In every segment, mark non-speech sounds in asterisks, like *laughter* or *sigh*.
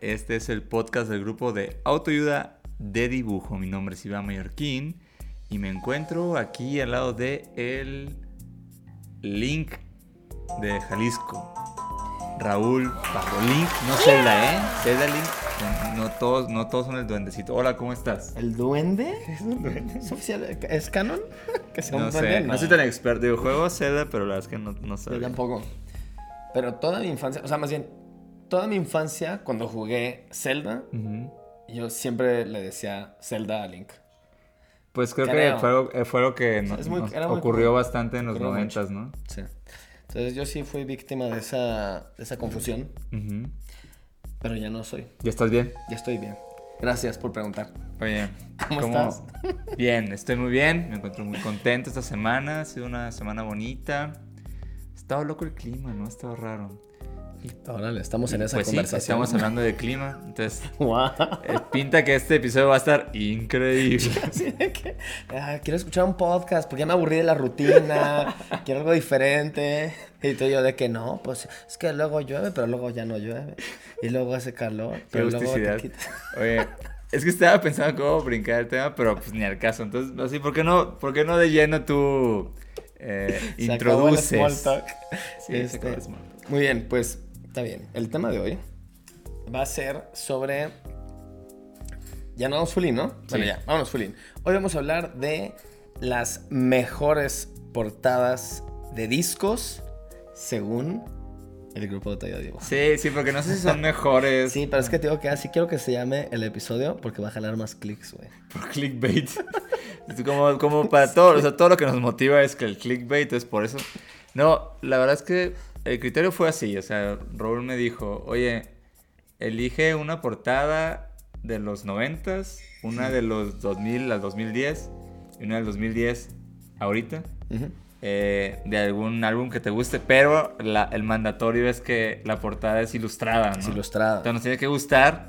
Este es el podcast del grupo de autoayuda de dibujo. Mi nombre es Iván Mallorquín y me encuentro aquí al lado de el Link de Jalisco. Raúl bajo Link, no Zelda, ¿eh? Zelda Link, no todos, no todos son el duendecito. Hola, ¿cómo estás? ¿El duende? ¿Es un duende? ¿Es oficial? ¿Es canon? *laughs* Que sea un No sé, duende? no soy tan experto. Digo, juego Zelda, pero la verdad es que no, no Yo sé. tampoco. Pero toda mi infancia, o sea, más bien, toda mi infancia, cuando jugué Zelda, yo siempre le decía Zelda a Link. Pues creo, que fue algo, eh, fue que muy- nos ocurrió bastante en los noventas, ¿no? Sí. Entonces yo sí fui víctima de esa, de esa confusión, pero ya no soy. ¿Ya estás bien? Ya estoy bien. Gracias por preguntar. Oye, ¿Cómo estás? *laughs* Bien, estoy muy bien, me encuentro muy contento esta semana, ha sido una semana bonita. Ha estado loco el clima, ¿no? Ha estado raro. Órale, estamos en esa pues sí, conversación. estamos hablando de clima, entonces *laughs* Guau. eh, pinta que este episodio va a estar increíble. *laughs* Que, ah, quiero escuchar un podcast porque ya me aburrí de la rutina, *laughs* quiero algo diferente. Y tú y yo de que no, pues es que luego llueve, pero luego ya no llueve. Y luego hace calor, pero luego te agusticidad. quita. Oye, es que estaba pensando cómo brincar el tema, pero pues ni al caso. Entonces, así, ¿por qué no, por qué no de lleno tú eh, Se acabó el introduces? small talk. Sí, se Este, acabó el small talk. Muy bien, pues está bien. El tema de hoy va a ser sobre. Ya no vamos full in, ¿no? Bueno, Sí. ya, vámonos full in. Hoy vamos a hablar de las mejores portadas de discos según el grupo de Talla Diego. Sí, sí, porque no sé si son *laughs* mejores Sí, pero es que te digo que así quiero que se llame el episodio porque va a jalar más clics, güey. por clickbait. *laughs* Como, como para todo, o sea, todo lo que nos motiva es que el clickbait es por eso. No, la verdad es que el criterio fue así, o sea, Raúl me dijo, oye, elige una portada de los 90, una de los 2000 al 2010 y una del 2010 ahorita. Ujú. eh, de algún álbum que te guste, pero la- el mandatorio es que la portada es ilustrada, ¿no? Es ilustrada. Entonces nos tiene que gustar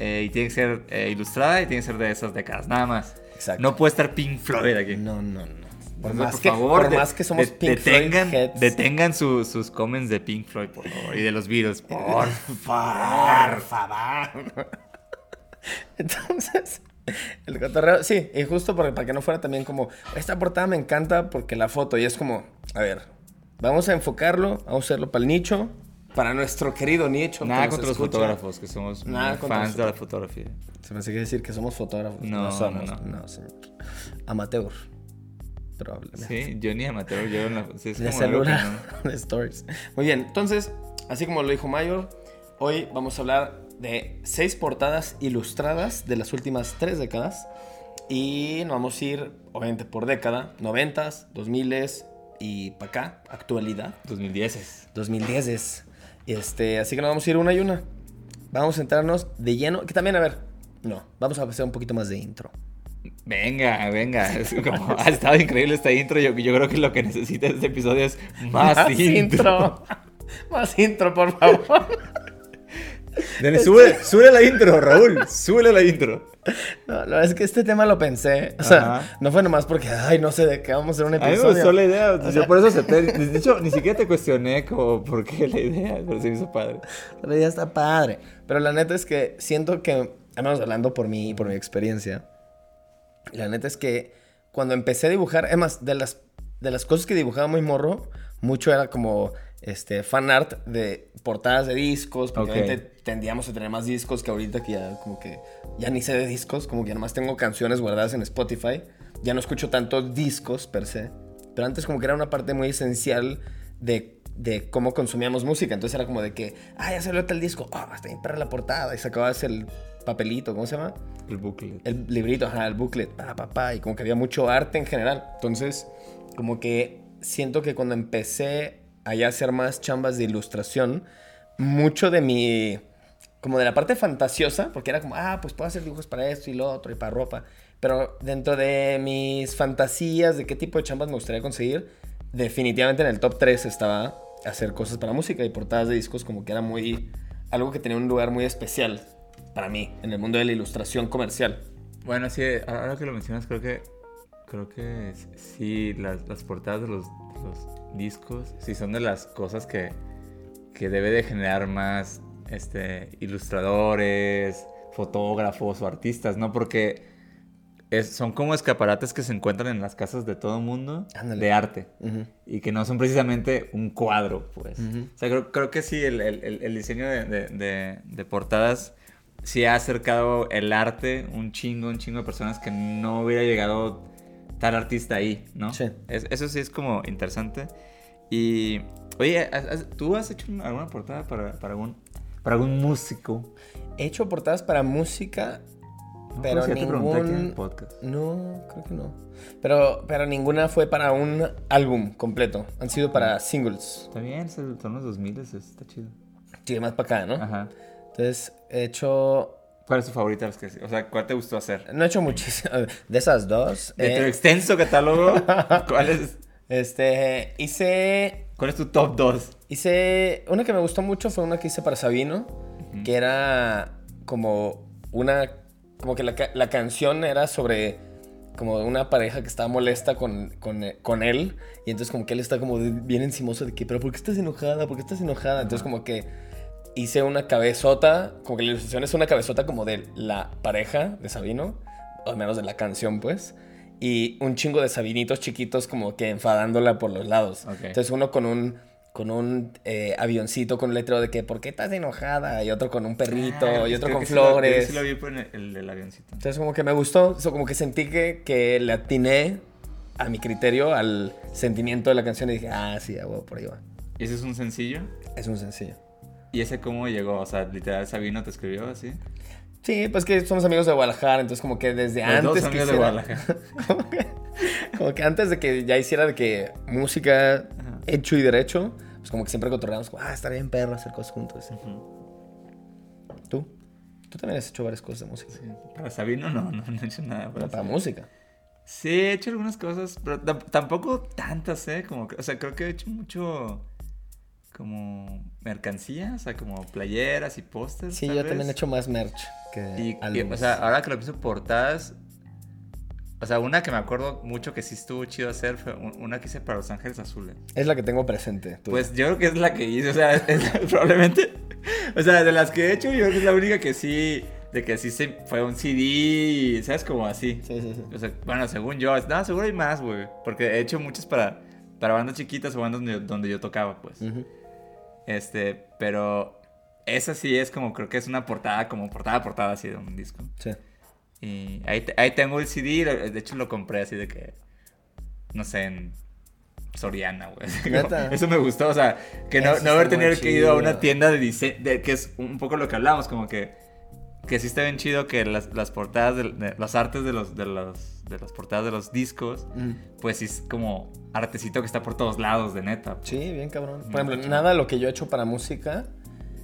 eh, y tiene que ser eh, ilustrada y tiene que ser de esas décadas, nada más. Exacto. No puede estar Pink Floyd aquí. No, no, no. Por Entonces, más, por que, favor, por de- más que somos de- Pink detengan, Floyd heads. detengan su- sus comments de Pink Floyd, por favor, y de los Beatles, por *laughs* Por *laughs* favor. Entonces, el cotorreo, sí, y justo porque, para que no fuera también como, esta portada me encanta porque la foto, y es como, a ver, vamos a enfocarlo, vamos a hacerlo para el nicho, para nuestro querido nicho. Nada contra los escucha. fotógrafos, que somos Nada fans de la fotografía. Se me hace que decir que somos fotógrafos. No, No, somos, no, no, no. señor. Amateur, probablemente. Sí, yo ni amateur, yo en la... sí, es de como algo que celular, *laughs* no- de stories. Muy bien, entonces, así como lo dijo Mayor, hoy vamos a hablar de seis portadas ilustradas de las últimas tres décadas. Y nos vamos a ir, obviamente, por década, noventas, dos miles y para acá, actualidad, 2010 es. 2010 es. Este, así que nos vamos a ir una y una. Vamos a entrarnos de lleno, que también, a ver, no, vamos a hacer un poquito más de intro. Venga, venga. Es como, ha estado increíble esta intro. Yo, yo creo que lo que necesita este episodio es más, intro. más intro, por favor. Dale, sube, sube la intro, Raúl. Súbele la intro. No, la verdad es que este tema lo pensé. O sea, Ajá. no fue nomás porque, ay, no sé de qué vamos a hacer un A mí me episodio. gustó la idea. O yo por eso acepté. De hecho, ni siquiera te cuestioné como por qué la idea, pero se me hizo padre. La idea está padre. Pero la neta es que siento que, al menos hablando por mí y por mi experiencia, la neta es que cuando empecé a dibujar, es más, de las, de las cosas que dibujaba muy morro, mucho era como este, fan art de portadas de discos, porque Ok. obviamente tendíamos a tener más discos que ahorita que ya como que ya ni sé de discos, como que ya nomás tengo canciones guardadas en Spotify, ya no escucho tantos discos per se, pero antes como que era una parte muy esencial de, de cómo consumíamos música, entonces era como de que, ah, ya salió tal disco, ah, está bien perra la portada, y sacabas el papelito, ¿cómo se llama? El bucle. el librito, ajá, el booklet, pa, pa, pa, y como que había mucho arte en general. Entonces, como que siento que cuando empecé a ya hacer más chambas de ilustración, mucho de mi como de la parte fantasiosa, porque era como, ah, pues puedo hacer dibujos para esto y lo otro y para ropa. Pero dentro de mis fantasías de qué tipo de chambas me gustaría conseguir, definitivamente en el top 3 estaba hacer cosas para música y portadas de discos como que era muy algo que tenía un lugar muy especial para mí en el mundo de la ilustración comercial. Bueno, sí, ahora que lo mencionas, creo que creo que sí, las, las portadas de los, discos, sí son de las cosas que, que debe de generar más este, ilustradores, fotógrafos o artistas, ¿no? Porque son como escaparates que se encuentran en las casas de todo el mundo de arte y que no son precisamente un cuadro, pues. O sea, creo, creo, que sí, el, el, el diseño de, de, de, portadas sí ha acercado el arte un chingo, un chingo de personas que no hubiera llegado tal artista ahí, ¿no? Sí. eso sí es como interesante. Y, oye, ¿tú has hecho alguna portada para, para, algún, para algún músico? He hecho portadas para música pero ningún... podcast. No, creo que no. Pero, pero ninguna fue para un álbum completo. Han sido para singles. Está bien, son los 2000, está chido. Sí, más para acá, ¿no? Ajá. Entonces, he hecho... ¿Cuál es tu favorita? O sea, ¿cuál te gustó hacer? No he hecho muchísimas. *laughs* De esas dos. De tu eh, extenso catálogo, *laughs* ¿cuál es? Este, hice... ¿Cuál es tu top 2? Hice... Una que me gustó mucho fue una que hice para Sabino, que era como una como que la, canción era sobre como una pareja que estaba molesta con, con, él y entonces como que él está como bien encimoso de que, pero ¿por qué estás enojada? ¿Por qué estás enojada? Entonces como que hice una cabezota, como que la ilustración es una cabezota como de la pareja de Sabino, o al menos de la canción pues, y un chingo de Sabinitos chiquitos como que enfadándola por los lados. Entonces uno con un con un eh, avioncito con un letrero de que ¿por qué estás enojada? Y otro con un perrito ah, y otro con flores. Sí lo, vi por el, del avioncito. Entonces como que me gustó, eso como que sentí que, que le atiné a mi criterio al sentimiento de la canción y dije, ah, sí, huevo, por ahí va. ¿Y ese es un sencillo? Es un sencillo. ¿Y ese cómo llegó? O sea, literal Sabino te escribió así. Sí, pues que somos amigos de Guadalajara, entonces como que desde antes dos amigos de Guadalajara. *laughs* como, que, antes de que ya hiciera de que música hecho y derecho, pues como que siempre cotorreamos, ah, estaría bien perro hacer cosas juntos. ¿Tú? Tú también has hecho varias cosas de música. Para Sabino no, no, he hecho nada. Para, para música. Sí, he hecho algunas cosas, pero tampoco tantas, ¿eh? Como, o sea, creo que he hecho mucho como mercancía, o sea, como playeras y pósters. Sí, yo también he hecho más merch que y, O sea, ahora que lo pienso, portadas o sea, una que me acuerdo mucho que sí estuvo chido hacer fue una que hice para Los Ángeles Azules. Es la que tengo presente. Pues yo creo que es la que hice, o sea, *laughs* probablemente. O sea, de las que he hecho, yo creo que es la única que sí. De que sí se fue un CD, ¿sabes? Como así. Sí, sí, sí. O sea, bueno, según yo. No, seguro hay más, güey. Porque he hecho muchas para, para bandas chiquitas o bandas donde, yo tocaba, pues. Este, pero esa sí es como, creo que es una portada, como portada, portada así de un disco. Sí. Y ahí, ahí tengo el CD, de hecho lo compré así de que, no sé, en Soriana, güey. *laughs* Eso me gustó, o sea, que no, no haber tenido que ir a una tienda de diseño, que es un poco lo que hablamos, como que, que sí está bien chido que las, las portadas, de, las artes de los, de los, de las portadas de los discos, pues sí es como artecito que está por todos lados, de neta. Sí, bien cabrón. Por ejemplo, nada lo que yo he hecho para música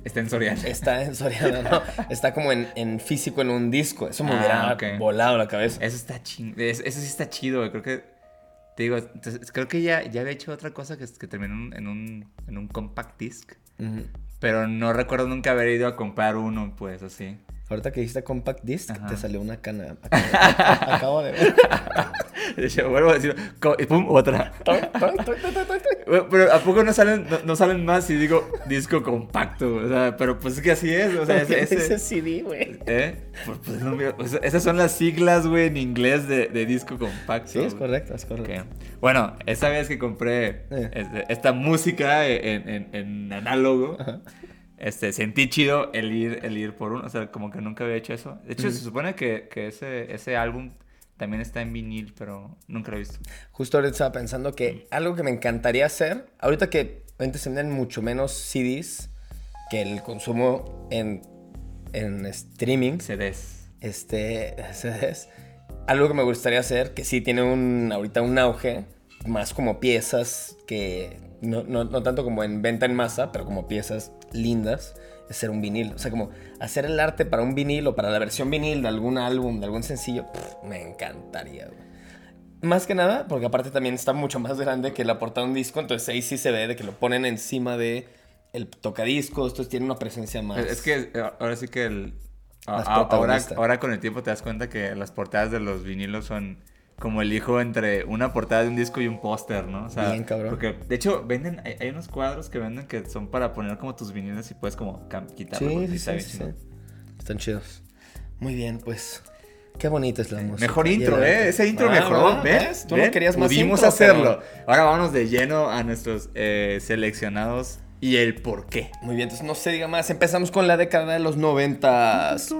Está en Soriana. Está en Soriana, ¿no? *laughs* Está como en, en, físico en un disco. Eso me ah, hubiera volado la cabeza. Eso está chido. Eso, sí está chido, güey. Creo que. Te digo, creo que ya, ya había hecho otra cosa que, que terminó en un, en un compact disc. Pero no recuerdo nunca haber ido a comprar uno, pues así. Ahorita que dijiste compact disc, te salió una cana. *laughs* Acabo de ver. *laughs* Yo vuelvo a decir, y pum, otra. pero ¿a poco no salen, no, salen más si digo disco compacto? O sea, pero pues es que así es. O sea, ese, ese CD, güey. ¿Eh? Pues, pues, no, pues, esas son las siglas, güey, en inglés de, de disco compacto. Sí, es correcto, es correcto. Bueno, esa vez que compré eh. este, esta música en, en, en análogo. Este, sentí chido el ir, el ir por uno, o sea, como que nunca había hecho eso. De hecho, se supone que, que, ese, ese álbum también está en vinil, pero nunca lo he visto. Justo ahorita estaba pensando que algo que me encantaría hacer, ahorita que antes se venden mucho menos CDs que el consumo en, en streaming. CDs. Este, *laughs* CDs. Algo que me gustaría hacer, que sí tiene un, ahorita un auge, más como piezas que, no, no, no tanto como en venta en masa, pero como piezas lindas, es ser un vinil. O sea, como hacer el arte para un vinil o para la versión vinil de algún álbum, de algún sencillo, pff, me encantaría, güey. Más que nada, porque aparte también está mucho más grande que la portada de un disco, entonces ahí sí se ve de que lo ponen encima de el tocadiscos, entonces tiene una presencia más. Es que eh, ahora sí que el... a- ahora, ahora con el tiempo te das cuenta que las portadas de los vinilos son como el hijo entre una portada de un disco y un póster, ¿no? O sea, Bien, cabrón. Porque, de hecho, venden, hay, hay unos cuadros que venden que son para poner como tus vinilos y puedes como cam- quitarlo. Sí, sí, está sí, bien sí. Están chidos. Muy bien, pues. Qué bonita es la música. Mejor intro. ¿eh? Ese intro Ah, mejoró, ¿no? ¿ves? Tú no ¿Ven? querías más Pudimos intro, hacerlo. pero- Ahora vámonos de lleno a nuestros eh, seleccionados y el por qué. Muy bien, entonces no se diga más. Empezamos con la década de los noventas.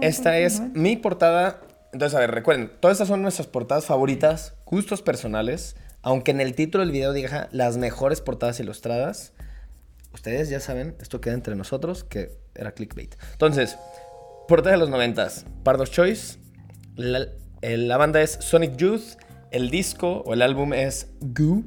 Esta es mi portada. Entonces, a ver, recuerden, todas estas son nuestras portadas favoritas, gustos personales. Aunque en el título del video diga las mejores portadas ilustradas. Ustedes ya saben, esto queda entre nosotros, que era clickbait. Entonces, portada de los noventas. Pardos Choice. La, el- la banda es Sonic Youth. El disco o el álbum es Goo.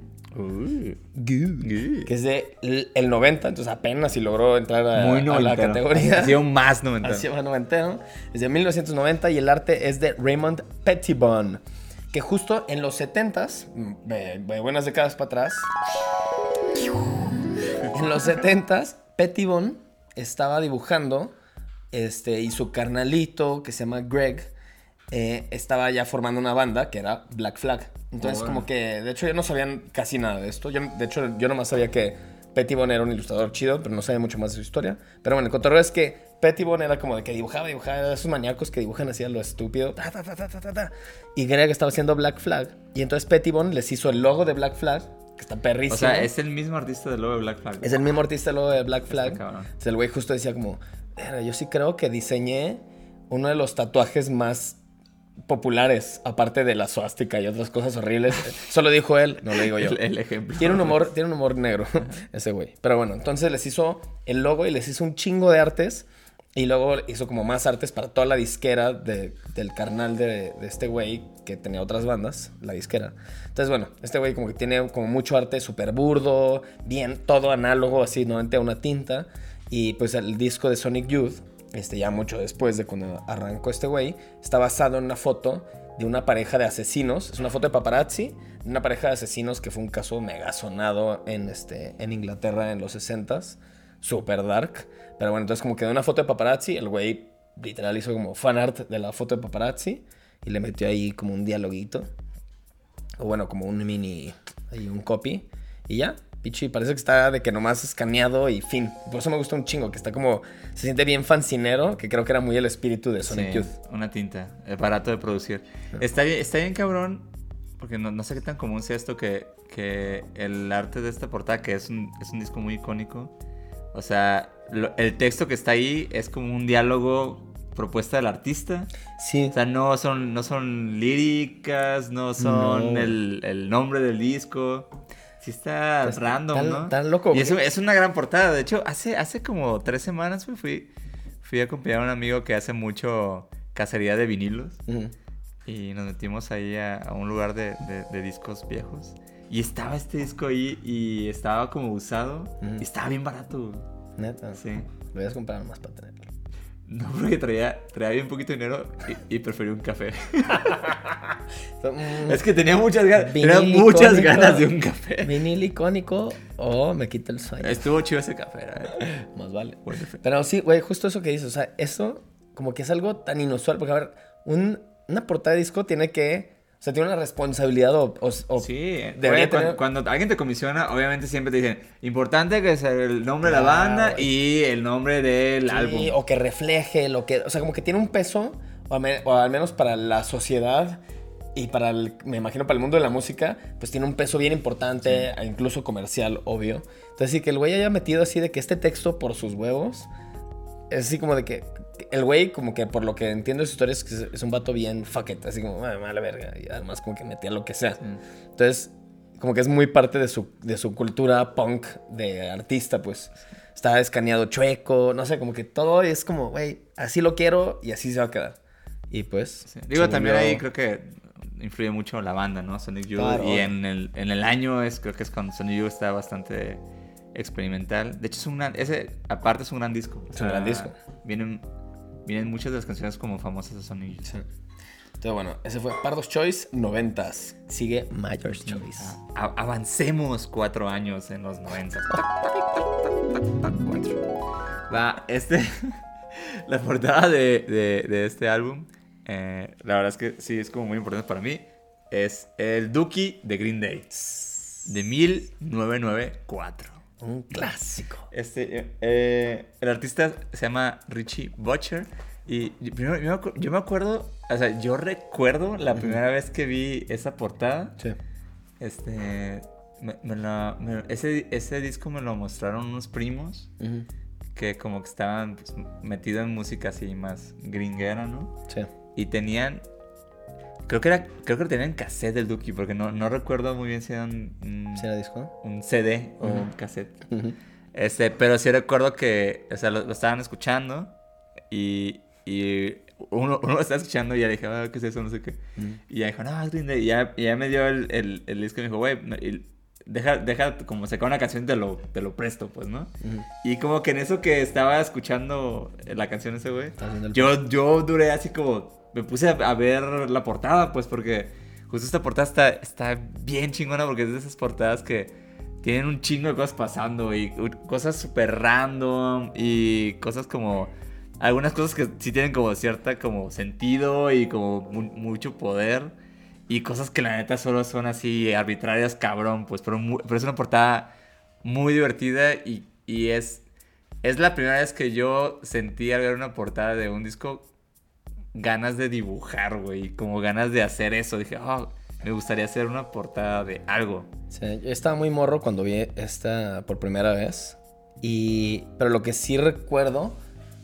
Que es de el 90, entonces apenas si logró entrar a, Muy a la categoría. Ha sido más noventero. Así va noventero. Es de 1990 y el arte es de Raymond Pettibon. Que justo en los 70s, mm, de, de buenas décadas para atrás, en los 70s, Pettibon estaba dibujando este, y su carnalito, que se llama Greg, eh, estaba ya formando una banda que era Black Flag. Entonces, Órale. como que, de hecho, yo no sabían casi nada de esto. Yo, de hecho, yo nomás sabía que Pettibon era un ilustrador chido, pero no sabía mucho más de su historia. Pero bueno, el cotorreo es que Pettibon era como de que dibujaba, dibujaba, era esos maníacos que dibujan así a lo estúpido. ta, ta, ta. Y Greg estaba haciendo Black Flag. Y entonces Pettibon les hizo el logo de Black Flag, que está perrísimo. O sea, es el mismo artista del logo de Black Flag. Es el mismo artista el logo de Black Flag. Entonces el güey justo decía como, "Verga, yo sí creo que diseñé uno de los tatuajes más populares, aparte de la suástica y otras cosas horribles. *laughs* Eso lo dijo él, no lo digo yo. El, el ejemplo. Tiene un humor, tiene un humor negro *laughs* ese güey. Pero bueno, entonces les hizo el logo y les hizo un chingo de artes. Y luego hizo como más artes para toda la disquera de- del carnal de, de este güey que tenía otras bandas, la disquera. Entonces, bueno, este güey como que tiene como mucho arte súper burdo, bien, todo análogo, así, no a una tinta. Y pues el disco de Sonic Youth, este ya mucho después de cuando arrancó este güey, está basado en una foto de una pareja de asesinos. Es una foto de paparazzi de una pareja de asesinos que fue un caso mega sonado en, este, en Inglaterra en los 60s. Super dark. Pero bueno, entonces como que de una foto de paparazzi, el güey literal hizo como fan art de la foto de paparazzi y le metió ahí como un dialoguito. O bueno, como un mini, ahí un copy. Y ya, pichi, parece que está de que nomás escaneado y fin. Por eso me gusta un chingo, que está como, se siente bien fancinero, que creo que era muy el espíritu de Sonic Sí, Youth. Una tinta, es barato de producir. Está bien, está bien cabrón, porque no, no sé qué tan común sea esto que, que el arte de esta portada, que es un, es un disco muy icónico, o sea, lo- el texto que está ahí es como un diálogo propuesta del artista. Sí. O sea, no son, no son líricas, no son No. el, el nombre del disco. Sí está random, tan- ¿no? tan loco, Y es, una gran portada. De hecho, hace, hace como tres semanas güey, fui, fui a acompañar a un amigo que hace mucho cacería de vinilos. Y nos metimos ahí a, a un lugar de, de- de discos viejos. Y estaba este disco ahí y estaba como usado. Y estaba bien barato. Neta. Sí. Lo voy a comprar más para tenerlo. No, porque traía, traía bien poquito dinero y, y preferí un café. *laughs* Es que tenía muchas ganas. Tenía muchas icónico. ganas de un café. Vinil icónico o me quita el sueño. Estuvo chido ese café, ¿eh? *laughs* Más vale. Pero sí, güey, justo eso que dices. O sea, eso como que es algo tan inusual. Porque, a ver, un- una portada de disco tiene que. O sea, tiene una responsabilidad o. Sí, debería cuan- tener- cuando, alguien te comisiona, obviamente siempre te dicen, importante que sea el nombre de la banda y el nombre del sí, álbum. o que refleje lo que. O sea, como que tiene un peso. O, al me- o al menos para la sociedad. Y para el, me imagino para el mundo de la música, pues tiene un peso bien importante, e incluso comercial, obvio. Entonces sí que el güey haya metido así de que este texto por sus huevos, es así como de que el güey, como que por lo que entiendo de su historia, es que es un vato bien fuck it, así como, "Ah, mala verga, y además como que metía lo que sea. Entonces, como que es muy parte de su, de su cultura punk de artista, pues. Está escaneado chueco, no sé, como que todo es como, güey, así lo quiero y así se va a quedar. Y pues... Sí. Digo, también ahí creo que influye mucho la banda, ¿no? Sonic Youth. Claro. Y en el, en el año es, creo que es cuando Sonic Youth está bastante experimental. De hecho, es un gran, ese aparte es un gran disco. Es un gran disco. Vienen, vienen muchas de las canciones como famosas de Sony. Sí. Entonces, bueno, ese fue Pardos Choice, noventas. Sigue Mayor's Choice. A- avancemos cuatro años en los 90. Va, este. *laughs* la portada de, de- de este álbum, eh, la verdad es que sí es como muy importante para mí. Es el Dookie de Green Day. De 1994. Un clásico. Este, eh, eh, el artista se llama Richie Butcher. Y yo, me acu- yo me acuerdo, o sea, yo recuerdo la primera vez que vi esa portada. Sí. Este. me- me la- me- ese, ese disco me lo mostraron unos primos que como que estaban pues, metidos en música así más gringuera, ¿no? Sí. Y tenían. Creo que era. Creo que tenían cassette del Duki, porque no, no recuerdo muy bien si era un, un- ¿Sí era disco? un CD o un cassette. Este, pero sí recuerdo que, o sea, lo, lo estaban escuchando y, y uno, uno lo estaba escuchando y ya le dije, ah, ¿qué es eso? No sé qué. Y ya dijo, no, es Day. Y ya, y ya me dio el, el, el disco y me dijo, güey, deja, deja como sacar una canción y te lo, te lo presto, pues, ¿no? Ujú. Y como que en eso que estaba escuchando la canción ese, güey, yo, yo duré así como, me puse a, ver la portada, pues, porque justo esta portada está, está bien chingona porque es de esas portadas que tienen un chingo de cosas pasando y cosas súper random y cosas como... Algunas cosas que sí tienen como cierta como sentido y como mu- mucho poder y cosas que la neta solo son así arbitrarias cabrón, pues, pero, pero es una portada muy divertida y, y es, es la primera vez que yo sentí al ver una portada de un disco ganas de dibujar, güey, como ganas de hacer eso. Dije, oh, me gustaría hacer una portada de algo. Sí, yo estaba muy morro cuando vi esta por primera vez. Y. Pero lo que sí recuerdo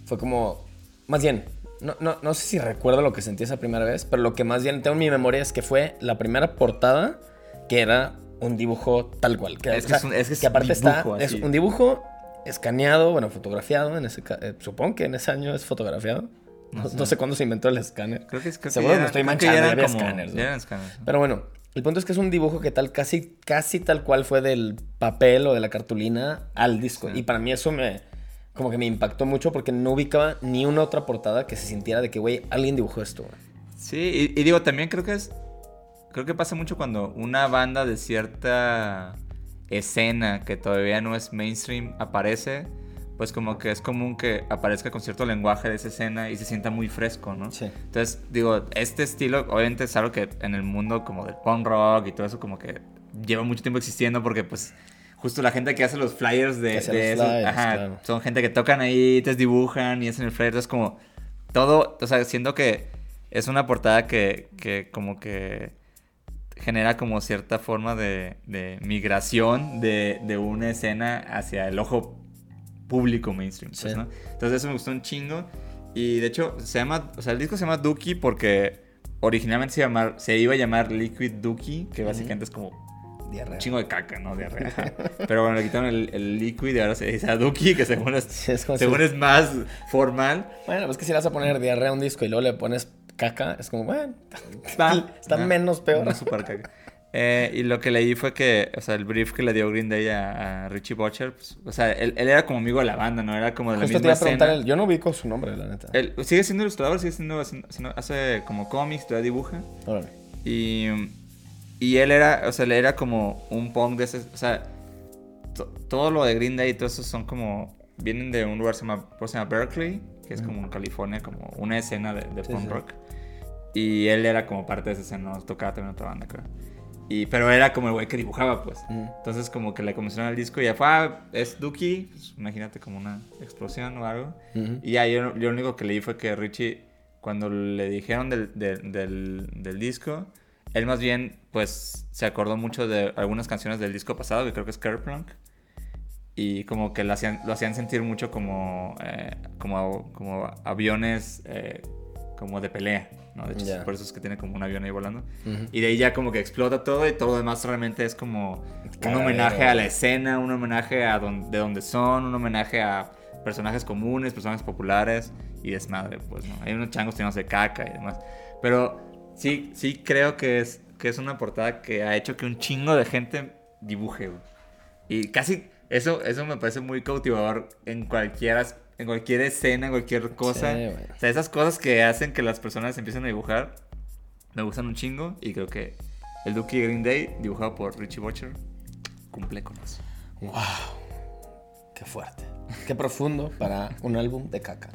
fue como. Más bien, no, no, no sé si recuerdo lo que sentí esa primera vez, pero lo que más bien tengo en mi memoria es que fue la primera portada que era un dibujo tal cual. Que, Es que es un- es que es aparte está. Es un dibujo escaneado, bueno, fotografiado. En ese, ca- eh, supongo que en ese año es fotografiado. No, No sé. no sé cuándo se inventó el escáner. Creo que es que Seguro ya me estoy que manchando, ya había como- escáneres, ya ¿no? eran escáneres, ¿no? Pero bueno, el punto es que es un dibujo que tal, casi, casi tal cual fue del papel o de la cartulina al disco. Sí. Y para mí eso me, como que me impactó mucho porque no ubicaba ni una otra portada que se sintiera de que, güey, alguien dibujó esto. Sí, y, y digo, también creo que es. Creo que pasa mucho cuando una banda de cierta escena que todavía no es mainstream aparece. Pues como que es común que aparezca con cierto lenguaje de esa escena y se sienta muy fresco, ¿no? Sí. Entonces, digo, este estilo obviamente es algo que en el mundo como del punk rock y todo eso como que lleva mucho tiempo existiendo porque pues justo la gente que hace los flyers de, de los flyers, ajá, claro. son gente que tocan ahí, te dibujan y hacen el flyer, entonces como todo, o sea, siento que es una portada que, que como que genera como cierta forma de, de migración de, de una escena hacia el ojo público mainstream, pues, Sí. ¿no? Entonces eso me gustó un chingo. Y de hecho, se llama, o sea, el disco se llama Dookie porque originalmente se, llamar, se iba a llamar Liquid Dookie, que básicamente es como Diarrea. un chingo de caca, ¿no? Diarrea. *laughs* Pero bueno, le quitaron el, el liquid y ahora se dice Dookie, que según es, Sí, es según si- es más formal. Bueno, pues que si le vas a poner diarrea a un disco y luego le pones caca, es como, bueno, *laughs* está Ah, menos peor. No, super caca. Eh, y lo que leí fue que, o sea, el brief que le dio Green Day a, a Richie Butcher, pues, o sea, él, él era como amigo de la banda, ¿no? Era como de la Justo te misma iba a preguntar, escena. el- yo no ubico su nombre, la neta. Él sigue siendo ilustrador, sigue siendo, haciendo- hace como cómics, todavía dibuja. Órale. Y, y él era, o sea, él era como un punk de ese, o sea, to- todo lo de Green Day y todo eso son como, vienen de un lugar que se llama, se llama Berkeley, que es como en California, como una escena de, de Sí, punk sí. rock. Y él era como parte de esa escena, tocaba también otra banda, creo. Y, pero era como el güey que dibujaba, pues. Ujú. Entonces como que le comisionaron el disco y ya fue, ah, es Dookie, pues, imagínate como una explosión o algo. Ujú. Y ya yo, yo lo único que leí fue que Richie, cuando le dijeron del, del, del- del disco, él más bien, pues, se acordó mucho de algunas canciones del disco pasado, que creo que es Kerplunk. Y como que lo hacían, lo hacían sentir mucho como, eh, como, como aviones eh, como de pelea, ¿no? De hecho, Ya. por eso es que tiene como un avión ahí volando. Ujú. Y de ahí ya como que explota todo y todo lo demás realmente es como un homenaje a la escena, un homenaje a don- de donde son, un homenaje a personajes comunes, personajes populares y desmadre, pues, ¿no? Hay unos changos llenos de caca y demás. Pero sí, sí creo que es, que es una portada que ha hecho que un chingo de gente dibuje, güey. Y casi, Eso, eso me parece muy cautivador en cualquier, as- en cualquier escena, en cualquier cosa. Sí, o sea, esas cosas que hacen que las personas empiecen a dibujar me gustan un chingo y creo que el Dookie Green Day, dibujado por Richie Butcher, cumple con eso. ¡Wow! ¡Qué fuerte! ¡Qué profundo para un álbum de caca!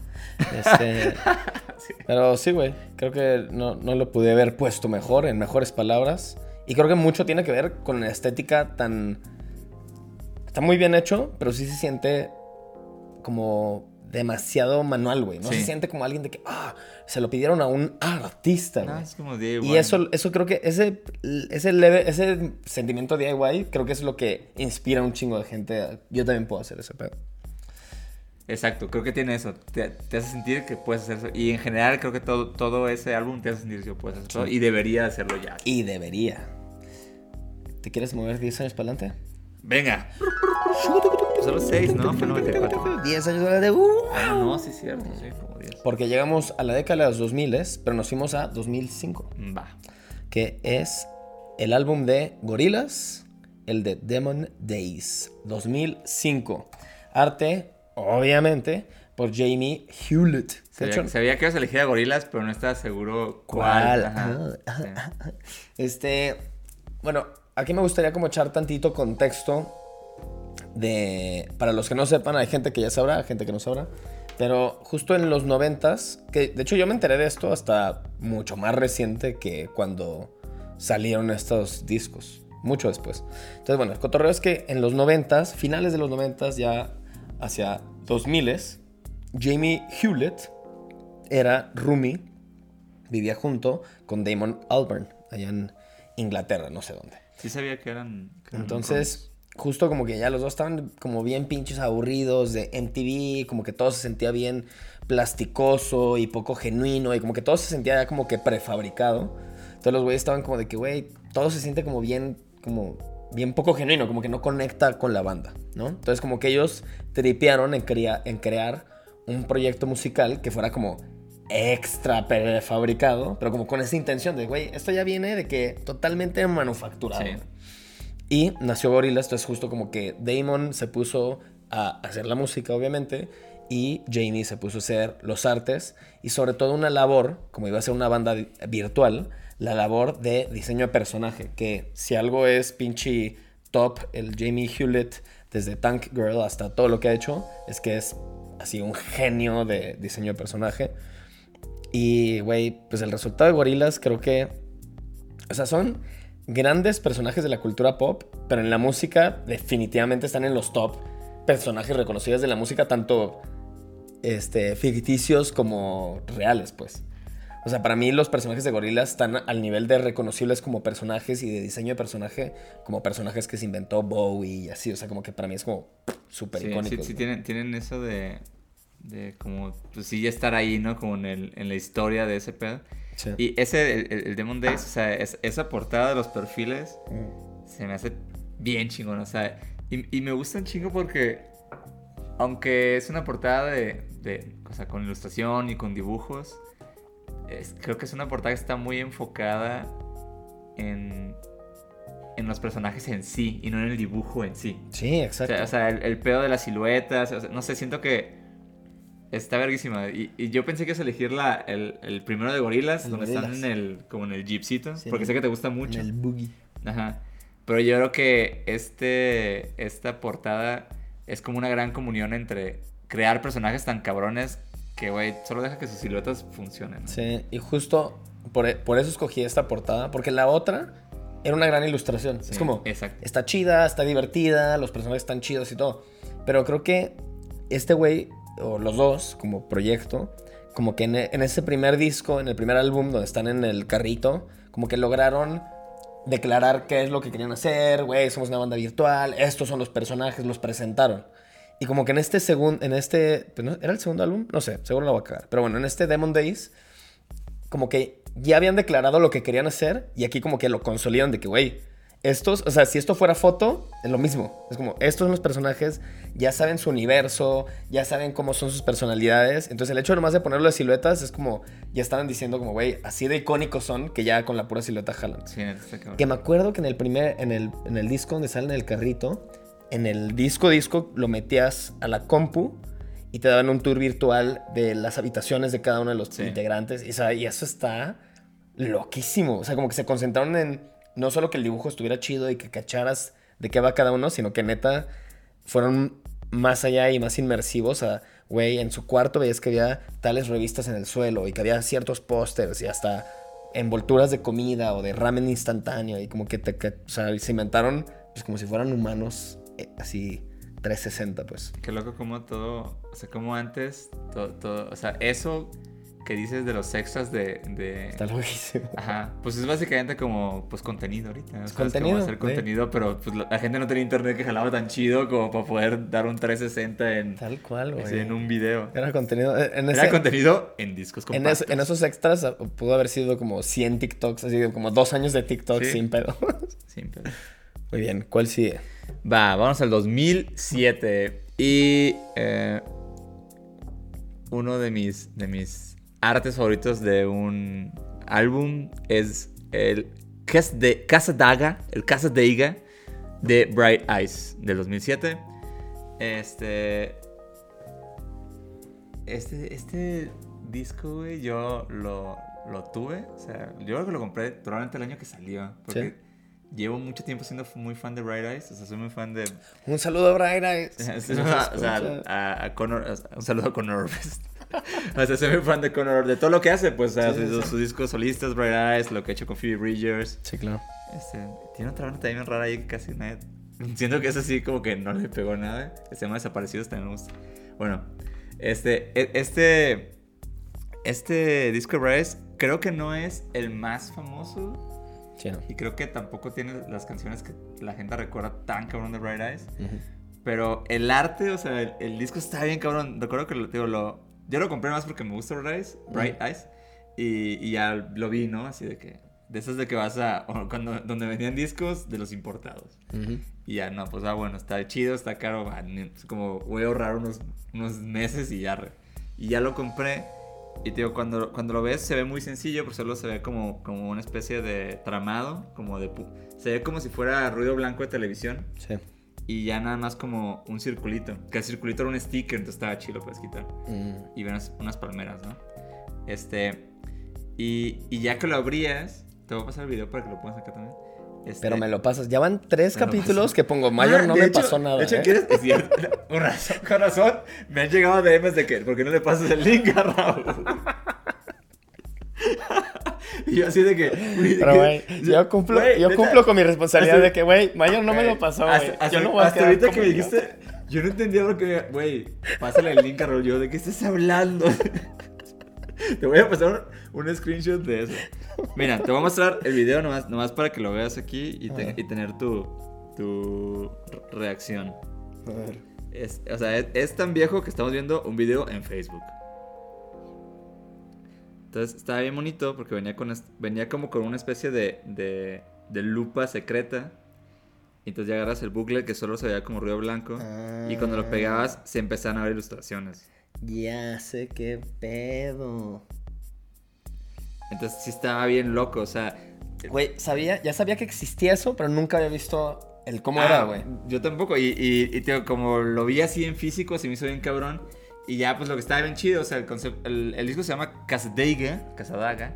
Este, *laughs* Pero sí, güey. Creo que no, no lo pude haber puesto mejor, en mejores palabras. Y creo que mucho tiene que ver con la estética tan... Está muy bien hecho, pero sí se siente como demasiado manual, güey. No Sí. se siente como alguien de que, ah, se lo pidieron a un artista, No, güey. es como DIY. Y eso, eso creo que ese, ese, leve, ese sentimiento DIY creo que es lo que inspira a un chingo de gente. Yo también puedo hacer ese pedo. Exacto, creo que tiene eso. Te, te hace sentir que puedes hacer eso. Y en general creo que todo, todo ese álbum te hace sentir que puedes hacer eso. Y debería hacerlo ya. Y debería. ¿Te quieres mover 10 años para adelante? Venga. *laughs* Solo 6, ¿no? Fue 94. 10 años para adelante. ¡uh! Ah, no, sí es cierto. Sí, como 10. Porque llegamos a la década de los 2000, pero nos fuimos a 2005, Va. que es el álbum de Gorillaz, el de Demon Days, 2005. Arte, obviamente, por Jamie Hewlett. De Sabía, hecho, sabía que ibas a elegir a gorilas, pero no estaba seguro cuál. ¿Cuál? Ajá. Ah, Sí. Este, bueno, aquí me gustaría como echar tantito contexto de, para los que no sepan, hay gente que ya sabrá, hay gente que no sabrá, pero justo en los noventas, que de hecho yo me enteré de esto hasta mucho más reciente que cuando salieron estos discos, mucho después. Entonces, bueno, el cotorreo es que en los noventas, finales de los noventas, ya hacia 2000 Jamie Hewlett era roomie vivía junto con Damon Albarn, allá en Inglaterra, no sé dónde. Sí sabía que eran... que eran Entonces, justo como que ya los dos estaban como bien pinches aburridos de MTV, como que todo se sentía bien plasticoso y poco genuino, y como que todo se sentía ya como que prefabricado. Entonces los güeyes estaban como de que, güey, todo se siente como bien, como bien poco genuino, como que no conecta con la banda, ¿no? Entonces como que ellos tripearon en, en crear un proyecto musical que fuera como extra prefabricado, pero como con esa intención de, güey, esto ya viene de que totalmente manufacturado. Sí. Y nació Gorillaz, entonces justo como que Damon se puso a hacer la música, obviamente, y Jamie se puso a hacer los artes, y sobre todo una labor, como iba a ser una banda virtual, la labor de diseño de personaje, que si algo es pinche top, el Jamie Hewlett, desde Tank Girl hasta todo lo que ha hecho, es que es así un genio de diseño de personaje. Y, güey, pues el resultado de Gorillaz creo que o sea, son grandes personajes de la cultura pop, pero en la música definitivamente están en los top personajes reconocidos de la música, tanto este, ficticios como reales, pues. O sea, para mí los personajes de Gorillaz están al nivel de reconocibles como personajes y de diseño de personaje como personajes que se inventó Bowie y así. O sea, como que para mí es como súper Sí, icónico. sí, sí tienen, tienen eso de, de como, pues sí, ya estar ahí, ¿no? Como en, el, en la historia de ese pedo. Sí. Y ese, el, el- Demon Days, o sea, es- esa portada de los perfiles Mm. se me hace bien chingón, o sea, y, y me gusta un chingo porque, aunque es una portada de, de o sea, con ilustración y con dibujos, es- creo que es una portada que está muy enfocada en, en los personajes en sí y no en el dibujo en sí. Sí, O exacto. sea, o sea, el, el pedo de las siluetas, o sea, no sé, siento que está verguísima. Y, y yo pensé que es elegir la, el, el primero de gorilas, El donde están en el, como en el jeepcito, Sí, porque sé que te gusta En mucho. el boogie. Ajá. Pero yo creo que este, esta portada es como una gran comunión entre crear personajes tan cabrones que, güey, solo deja que sus siluetas funcionen. ¿no? Sí, y justo por, e- por eso escogí esta portada, porque la otra era una gran ilustración. Sí, es como, exacto. está chida, está divertida, los personajes están chidos y todo. Pero creo que este güey, o los dos, como proyecto, como que en, e- en ese primer disco, en el primer álbum donde están en el carrito, como que lograron declarar qué es lo que querían hacer, güey, somos una banda virtual, estos son los personajes, los presentaron. Y como que en este segundo, en este, pues, ¿no? ¿era el segundo álbum? No sé, seguro lo voy a cagar. Pero bueno, en este Demon Days, como que ya habían declarado lo que querían hacer y aquí como que lo consolidan de que, güey, estos, o sea, si esto fuera foto, es lo mismo. Es como, estos son los personajes, ya saben su universo, ya saben cómo son sus personalidades. Entonces el hecho nomás de ponerlo de siluetas es como, ya estaban diciendo como, güey, así de icónicos son que ya con la pura silueta jalan. Sí. Que me acuerdo que en el primer, en el, en el disco donde sale en el carrito, en el disco disco lo metías a la compu y te daban un tour virtual de las habitaciones de cada uno de los Sí. integrantes. Y, o sea, y eso está loquísimo. O sea, como que se concentraron en no solo que el dibujo estuviera chido y que cacharas de qué va cada uno, sino que neta fueron más allá y más inmersivos a, güey, en su cuarto veías que había tales revistas en el suelo y que había ciertos pósters y hasta envolturas de comida o de ramen instantáneo y como que, te, que, o sea, se inventaron pues como si fueran humanos eh, así 360 pues. Qué loco como todo, o sea, como antes, todo, todo, o sea, eso que dices de los extras de... de- Está loquísimo. Ajá, pues es básicamente como, pues, contenido ahorita. Es contenido, Como hacer sí. contenido, pero pues la gente no tenía internet que jalaba tan chido como para poder dar un 360 en, Tal cual, güey. en un video. Era contenido. eh, En, Era contenido en discos en, compactos. es- en esos extras ah, pudo haber sido como 100 TikToks, así como dos años de TikTok Sí. sin pedo. Sin pedo. Muy bien, ¿cuál sigue? Va, vamos al 2007. Y eh, uno de mis, de mis artes favoritos de un álbum es el Cas de Casa Daga, el Casa Deiga de Bright Eyes del 2007. Este. Este, este disco, güey, yo lo, lo tuve. O sea, yo creo que lo compré probablemente el año que salió. Porque Sí. llevo mucho tiempo siendo muy fan de Bright Eyes. O sea, soy muy fan de. Un saludo a Brian. *laughs* o sea, a, a Connor. un saludo a Connor. *laughs* o sea, soy muy fan de Connor, de todo lo que hace. Pues, o sea, Sí, sí, sus, sí. sus discos solistas, Bright Eyes, lo que ha hecho con Phoebe Bridgers. Sí, claro. Este, tiene otra banda también rara ahí que casi nadie. *laughs* Siento que es así como que no le pegó nada. Se llama Desaparecidos también me gusta. Bueno, este. e- Este. Este disco de Bryce creo que no es el más famoso. Sí, no. Y creo que tampoco tiene las canciones que la gente recuerda tan cabrón de Bright Eyes. Ujú. Pero el arte, o sea, el, el disco está bien cabrón. Recuerdo que lo, digo, lo, yo lo compré más porque me gusta Bright Eyes. Bright Eyes y, y ya lo vi, ¿no? Así de que. De esas de que vas a. cuando, donde vendían discos de los importados. Y ya, no, pues ah, bueno, está chido, está caro. es como voy a ahorrar unos, unos meses y ya. re- Y ya lo compré. Y te digo, cuando, cuando lo ves se ve muy sencillo, pero solo se ve como, como una especie de tramado, como de... Se ve como si fuera ruido blanco de televisión. Sí. Y ya nada más como un circulito. Que el circulito era un sticker, entonces estaba chido, puedes quitar. Mm. Y ven unas, palmeras, ¿no? Este. Y, y ya que lo abrías, te voy a pasar el video para que lo pongas acá también. Este, Pero me lo pasas. Ya van tres capítulos que pongo mayor, Ah, no me hecho- pasó nada. De hecho, ¿eh? ¿quieres? *laughs* Razón, con razón, me han llegado DMs de que, ¿por qué no le pasas el link a Raúl? Y yo así de que. Pero, que- güey, yo cumplo, Güey, yo neta, cumplo con mi responsabilidad hasta- de que, güey, Mayor no me lo pasó, güey. Yo no voy a hasta ahorita que me dijiste, yo no entendía por qué, güey, pásale el link a. Yo, ¿de qué estás hablando? *laughs* te voy a pasar un, un screenshot de eso. Mira, te voy a mostrar el video nomás, nomás para que lo veas aquí y, te- Ajá. y tener tu, tu reacción. A ver. Es, o sea, es, es tan viejo que estamos viendo un video en Facebook. Entonces estaba bien bonito porque venía, con, venía como con una especie de, de, de lupa secreta. Y entonces ya agarras el bucle que solo se veía como ruido blanco. Y cuando lo pegabas se empezaban a ver ilustraciones. Ya sé qué pedo. Entonces sí estaba bien loco, o sea... Güey, sabía, ya sabía que existía eso, pero nunca había visto el cómo ah, era, güey. Yo tampoco. Y, y, y, tío, como lo vi así en físico, se me hizo bien cabrón. Y ya, pues lo que estaba bien chido, o sea, el, concepto, el, el disco se llama Casadeiga, Casadaga,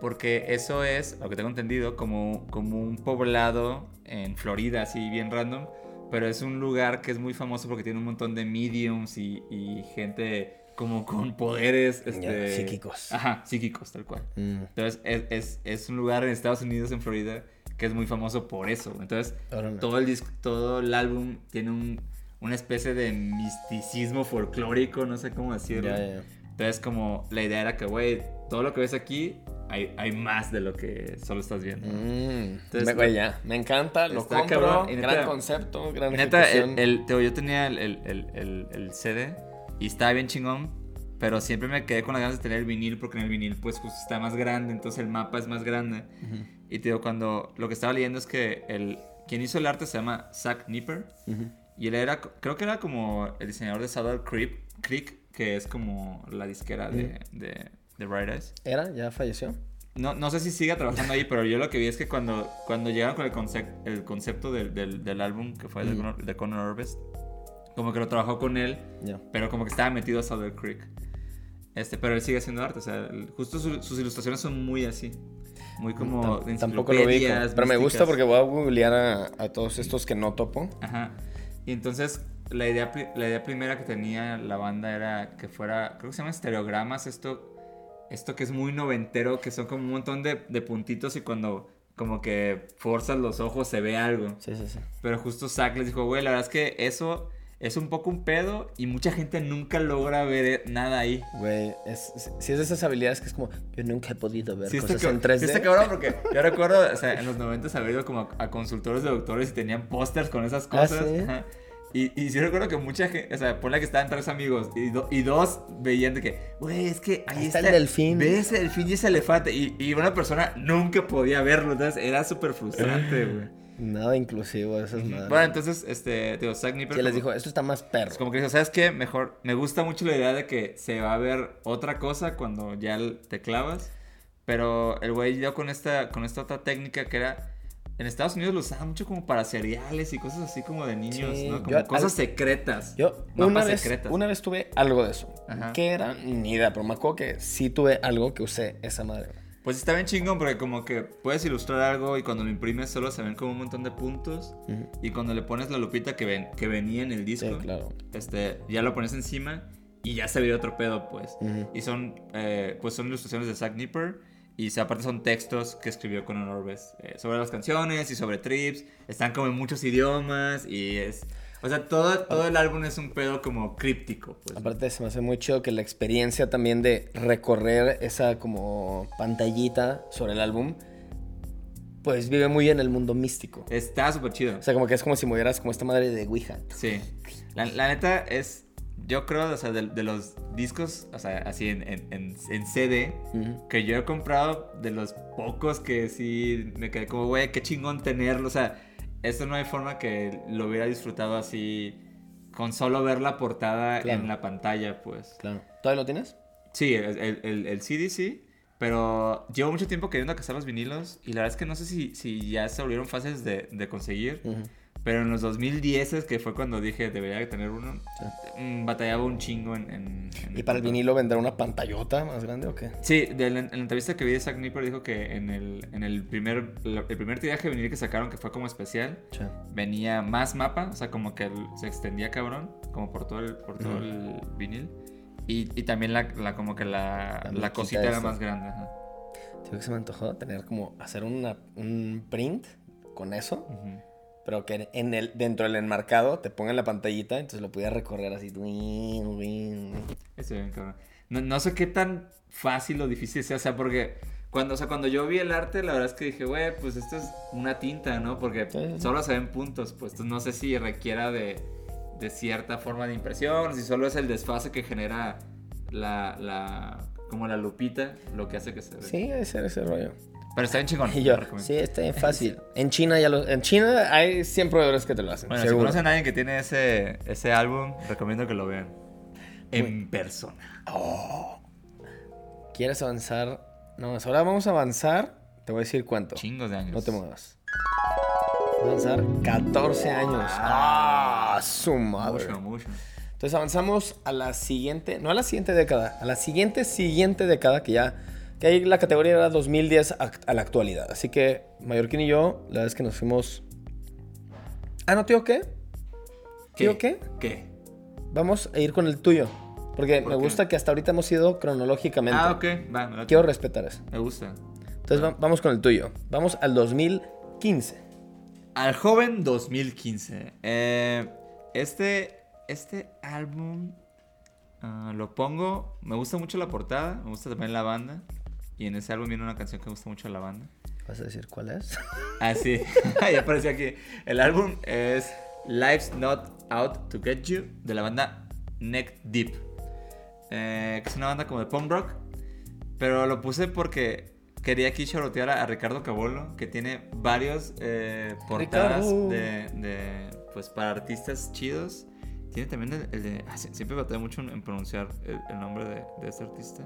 porque eso es, lo que tengo entendido, como, como un poblado en Florida, así bien random. Pero es un lugar que es muy famoso porque tiene un montón de mediums y, y gente como con poderes. Ya, Este, psíquicos. Ajá, psíquicos, tal cual. Mm. Entonces, es, es, es un lugar en Estados Unidos, en Florida, que es muy famoso por eso. Entonces, todo el disco, todo el álbum tiene un, una especie de misticismo folclórico, no sé cómo decirlo. Ya, ya. Entonces, como la idea era que, güey, todo lo que ves aquí, hay, hay más de lo que solo estás viendo. Mm. Entonces, Me- ya. Me encanta, lo compro. cabrón, gran neta- concepto, gran Neta, el, el- te yo tenía el, el, el, el- el CD y estaba bien chingón, pero siempre me quedé con las ganas de tener el vinil porque en el vinil pues justo está más grande, entonces el mapa es más grande. Ujú, Y te digo, cuando lo que estaba leyendo es que el, quien hizo el arte se llama Zack Nipper ujú. Y él era, creo que era como el diseñador de Saddle Creek, Creek que es como la disquera de, de, de Bright Eyes. ¿Era? ¿Ya falleció? no, no sé si siga trabajando ahí, pero yo lo que vi es que cuando, cuando llegaron con el, concep- el concepto del, del, del álbum, que fue de, Ujú. Conor- de Conor Orbest, como que lo trabajó con él, Ya. pero como que estaba metido a Southern Creek. Este, pero él sigue haciendo arte, o sea, justo su- sus ilustraciones son muy así. Muy como Tam- tampoco lo enciclopedias, Pero me gusta porque voy a googlear a, a todos estos que no topo. Ajá. Y entonces la idea, la idea primera que tenía la banda era que fuera, creo que se llama estereogramas, esto, esto que es muy noventero, que son como un montón de, de puntitos y cuando como que forzas los ojos se ve algo. Sí, sí, sí. Pero justo Zack les dijo, güey, la verdad es que eso es un poco un pedo y mucha gente nunca logra ver eh, nada ahí. Güey, es, es- sí es de esas habilidades que es como, yo nunca he podido ver Sí cosas en 3D. sí está cabrón porque yo recuerdo, o sea, en los 90 haber ido como a, a consultores de doctores y tenían pósters con esas Ah, cosas. ¿sí? ajá. Y, y sí recuerdo que mucha gente, o sea, ponle que estaban tres amigos y, do- y dos veían de que, güey, es que ahí Ahí está está, el delfín. Ve ese delfín y ese elefante. Y, y una persona nunca podía verlo, entonces era súper frustrante, güey. Nada inclusivo, esas madres. Bueno, entonces, este, digo, Zack Nipper Sí, les como- dijo, esto está más perro. es como que dijo, ¿sabes qué? Mejor, me gusta mucho la idea de que se va a ver otra cosa cuando ya te clavas. Pero el güey dio con esta, con esta otra técnica que era... En Estados Unidos lo usaban mucho como para cereales y cosas así como de niños, Sí, ¿no? Como yo al- cosas secretas. Yo una vez, secretas. una vez tuve algo de eso. Ajá. ¿Qué era? Ni idea, pero me acuerdo que sí tuve algo que usé esa madre. Pues está bien chingón porque como que puedes ilustrar algo y cuando lo imprimes solo se ven como un montón de puntos. Ujú. Y cuando le pones la lupita que, ven, que venía en el disco, Sí, claro. este, ya lo pones encima y ya se ve otro pedo, pues. Ujú. Y son, eh, pues son ilustraciones de Zack Nipper. Y aparte son textos que escribió Conan Orbes eh, sobre las canciones y sobre trips. Están como en muchos idiomas y es... O sea, todo, todo el álbum es un pedo como críptico, pues. Aparte se me hace muy chido que la experiencia también de recorrer esa como pantallita sobre el álbum, pues vive muy en el mundo místico. Está súper chido. O sea, como que es como si movieras como esta madre de Ouija. Sí. La, la neta es... Yo creo, o sea, de, de los discos, o sea, así en, en, en, en CD, Ujú. que yo he comprado de los pocos que sí me quedé como, güey, qué chingón tenerlo. O sea, esto no hay forma que lo hubiera disfrutado así con solo ver la portada Claro. en la pantalla, pues. Claro. ¿Todavía lo tienes? Sí, el, el, el- el CD sí, pero llevo mucho tiempo queriendo cazar los vinilos y la verdad es que no sé si, si ya se volvieron fáciles de, de conseguir. Pero en los 2010 que fue cuando dije debería de tener uno, mm, batallaba un chingo en... en- en- ¿Y para el vinilo vendrá una pantallota más grande o qué? Sí, de la, en la entrevista que vi de Zack Nipper dijo que en el, en el primer el primer tiraje de vinil que sacaron, que fue como especial, Sí. venía más mapa, o sea, como que se extendía cabrón, como por todo el, por todo el vinil. Y, y también la, la- como que la, La cosita era más grande. ajá. Creo que se me antojó tener como hacer una, un print con eso, Ujú. Pero que en el, dentro del enmarcado te pongan la pantallita, entonces lo pudiera recorrer así. Ese bien cabrón. No, no sé qué tan fácil o difícil sea, o sea, porque cuando, o sea, cuando yo vi el arte, la verdad es que dije, güey, pues esto es una tinta, ¿no? Porque Sí, solo se ven puntos, pues entonces no sé si requiera de, de cierta forma de impresión, si solo es el desfase que genera la, la, como la lupita, lo que hace que se vea. Sí, debe ser ese rollo. Pero está bien *laughs* chingón. Y yo, sí, está bien fácil. En China ya lo, en China hay 100 proveedores que te lo hacen. Bueno, si conocen a alguien que tiene ese, ese álbum, recomiendo que lo vean. En persona. ¿Quieres avanzar? No, ahora vamos a avanzar. Te voy a decir cuánto. Chingos de años. No te muevas. Avanzar 14 años. Ah, su madre. Mucho, mucho. Entonces avanzamos a la siguiente, no a la siguiente década, a la siguiente, siguiente década, que ya, que ahí la categoría era 2010 a, la actualidad. Así que Mallorquín y yo, la verdad es que nos fuimos... Ah, ¿no, tío qué? ¿Tío qué? ¿Qué? Vamos a ir con el tuyo. Porque ¿Por me qué? gusta que hasta ahorita hemos ido cronológicamente. Ah, ok. Va, me. Quiero respetar eso. Me gusta. Entonces va- vamos con el tuyo. Vamos al 2015. Al joven 2015. Eh, este, este álbum ah, lo pongo. Me gusta mucho la portada. Me gusta también la banda. Y en ese álbum viene una canción que me gusta mucho de la banda. ¿Vas a decir cuál es? *laughs* Ah, sí. *laughs* ya apareció aquí. El álbum es Life's Not Out to Get You de la banda Neck Deep. Eh, que es una banda como de punk rock. Pero lo puse porque quería aquí chorotear a, a Ricardo Cabolo, que tiene varios eh, portadas de, de, pues para artistas chidos. Tiene también el, el de... ah, sie- siempre batalla mucho en, en pronunciar el, el nombre de, de este artista.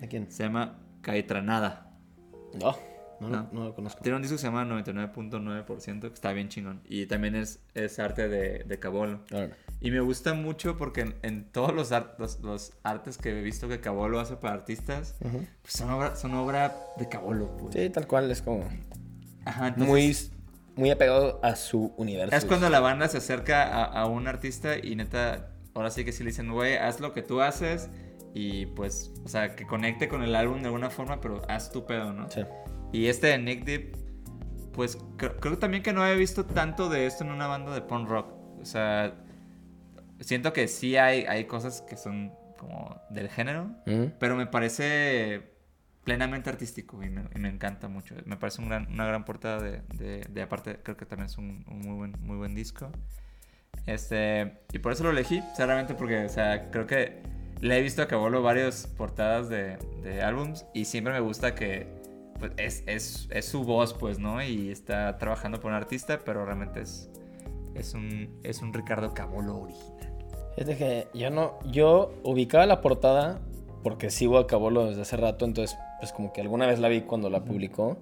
¿De quién? Se llama Caetranada. No, no, No. no lo conozco. Tiene un disco que se llama 99.9%, que está bien chingón. Y también es, es arte de, de Cabolo. Y me gusta mucho porque en, en todos los, ar- los, los artes que he visto que Cabolo hace para artistas, Ujú. pues son obra, son obra de Cabolo, pues. Sí, tal cual, es como Ajá, entonces, muy, muy apegado a su universo. Es cuando la banda se acerca a, a un artista y neta, ahora sí que sí le dicen, güey, haz lo que tú haces y pues, o sea, que conecte con el álbum de alguna forma, pero haz tu pedo, ¿no? Sí. Y este de Nick Deep, pues creo, creo también que no había visto tanto de esto en una banda de punk rock. O sea, siento que sí hay, hay cosas que son como del género, Ujú. pero me parece plenamente artístico y me, y me encanta mucho. Me parece un gran- una gran portada de, de, de aparte, creo que también es un, un muy, buen, muy buen disco. Este, y por eso lo elegí, o sea, realmente porque, o sea, creo que le he visto a Cabolo varias portadas de, de álbums y siempre me gusta que pues, es, es, es su voz, pues, ¿no? Y está trabajando por un artista, pero realmente es, es, un, es un Ricardo Cabolo original. Fíjate que yo no, yo ubicaba la portada porque sigo a Cabolo desde hace rato, entonces pues como que alguna vez la vi cuando la publicó,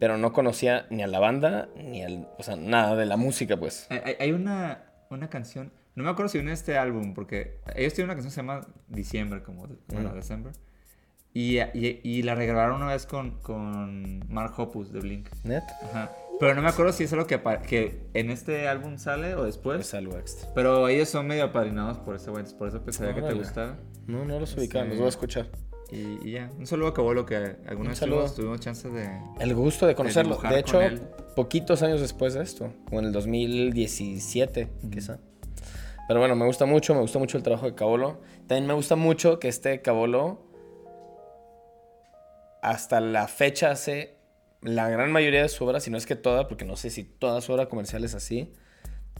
pero no conocía ni a la banda, ni al, o sea, nada de la música pues. Hay, hay- hay una, una canción, no me acuerdo si viene este álbum, porque ellos tienen una canción que se llama Diciembre, como, bueno, Mm. December. Y, y, y la regrabaron una vez con, con Mark Hoppus de Blink. ¿Net? Ajá. Pero no me acuerdo si es algo que, que en este álbum sale o después. Pues algo extra. Pero ellos son medio apadrinados por ese güey, por eso pensaría que te gustaba. No, no los ubicaba, Este- los voy a escuchar. Y, y ya, un saludo a Cabolo que alguna Un vez saludo. tuvimos, tuvimos chance de... El gusto de conocerlo. De hecho, poquitos años después de esto, como en el 2017, quizá. Pero bueno, me gusta mucho, me gusta mucho el trabajo de Cabolo. También me gusta mucho que este Cabolo, hasta la fecha, hace la gran mayoría de su obra, si no es que toda, porque no sé si toda su obra comercial es así,